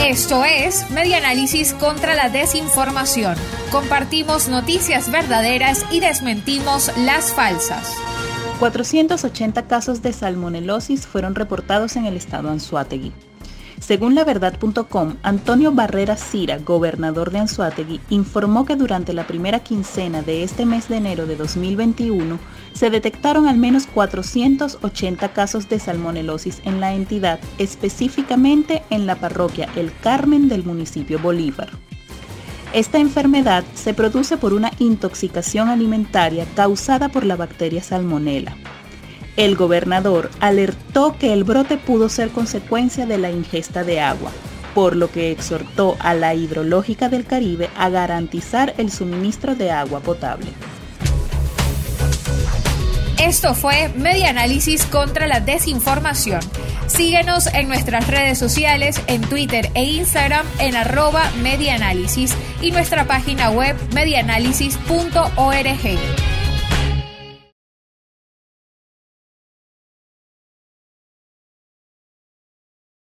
Esto es Medianálisis contra la desinformación. Compartimos noticias verdaderas y desmentimos las falsas. 480 casos de salmonelosis fueron reportados en el estado Anzuategui. Según laverdad.com, Antonio Barrera Cira, gobernador de Anzuategui, informó que durante la primera quincena de este mes de enero de 2021 se detectaron al menos 480 casos de salmonelosis en la entidad, específicamente en la parroquia El Carmen del municipio Bolívar. Esta enfermedad se produce por una intoxicación alimentaria causada por la bacteria salmonella. El gobernador alertó que el brote pudo ser consecuencia de la ingesta de agua, por lo que exhortó a la Hidrológica del Caribe a garantizar el suministro de agua potable. Esto fue Media Análisis contra la Desinformación. Síguenos en nuestras redes sociales, en Twitter e Instagram en arroba medianálisis y nuestra página web medianálisis.org.